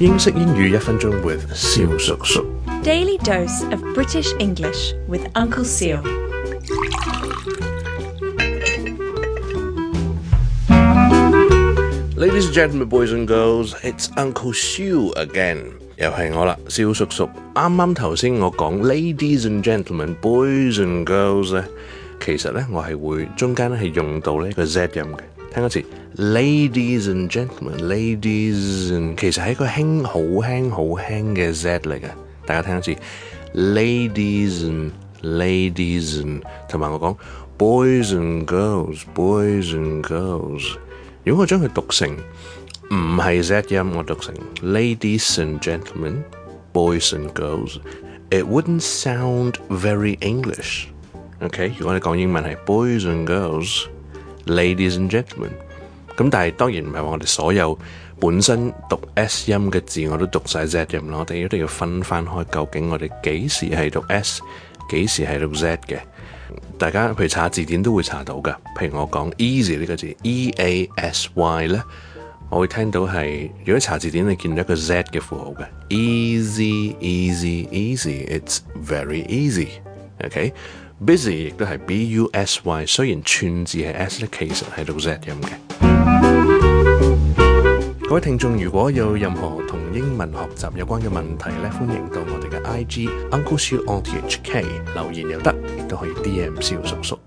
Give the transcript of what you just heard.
英式英语一分钟 with 肖叔叔。Daily dose of British English with Uncle Seal。Ladies and gentlemen, boys and girls，it's Uncle Seal again，又系我啦，肖叔叔。啱啱头先我讲，ladies and gentlemen，boys and girls 咧，其实咧我系会中间咧系用到呢个 Z 音嘅。聽一次，ladies and gentlemen，ladies，其實係一個輕好輕好輕嘅 Z 嚟嘅。大家聽一次，ladies and ladies and，同埋我講，boys and girls，boys and girls。如果我將佢讀成唔係 Z 音，我讀成 ladies and gentlemen，boys and girls，it wouldn't sound very English。OK，如果你講英文係 boys and girls。Ladies and gentlemen，咁但系當然唔係話我哋所有本身讀 S 音嘅字我都讀晒 Z 音啦，我哋一定要分翻開究竟我哋幾時係讀 S，幾時係讀 Z 嘅。大家譬如查字典都會查到噶，譬如我講 easy 呢個字，E A S Y 咧，我會聽到係如果查字典你見到一個 Z 嘅符號嘅，easy easy easy，it's very easy。OK，busy 亦都系 b u s y，虽然串字系 s，咧，其實係讀 z 音嘅。各位聽眾如果有任何同英文學習有關嘅問題咧，歡迎到我哋嘅 IG Uncle 小 O T H K 留言又得，亦都可以 D M 小叔叔。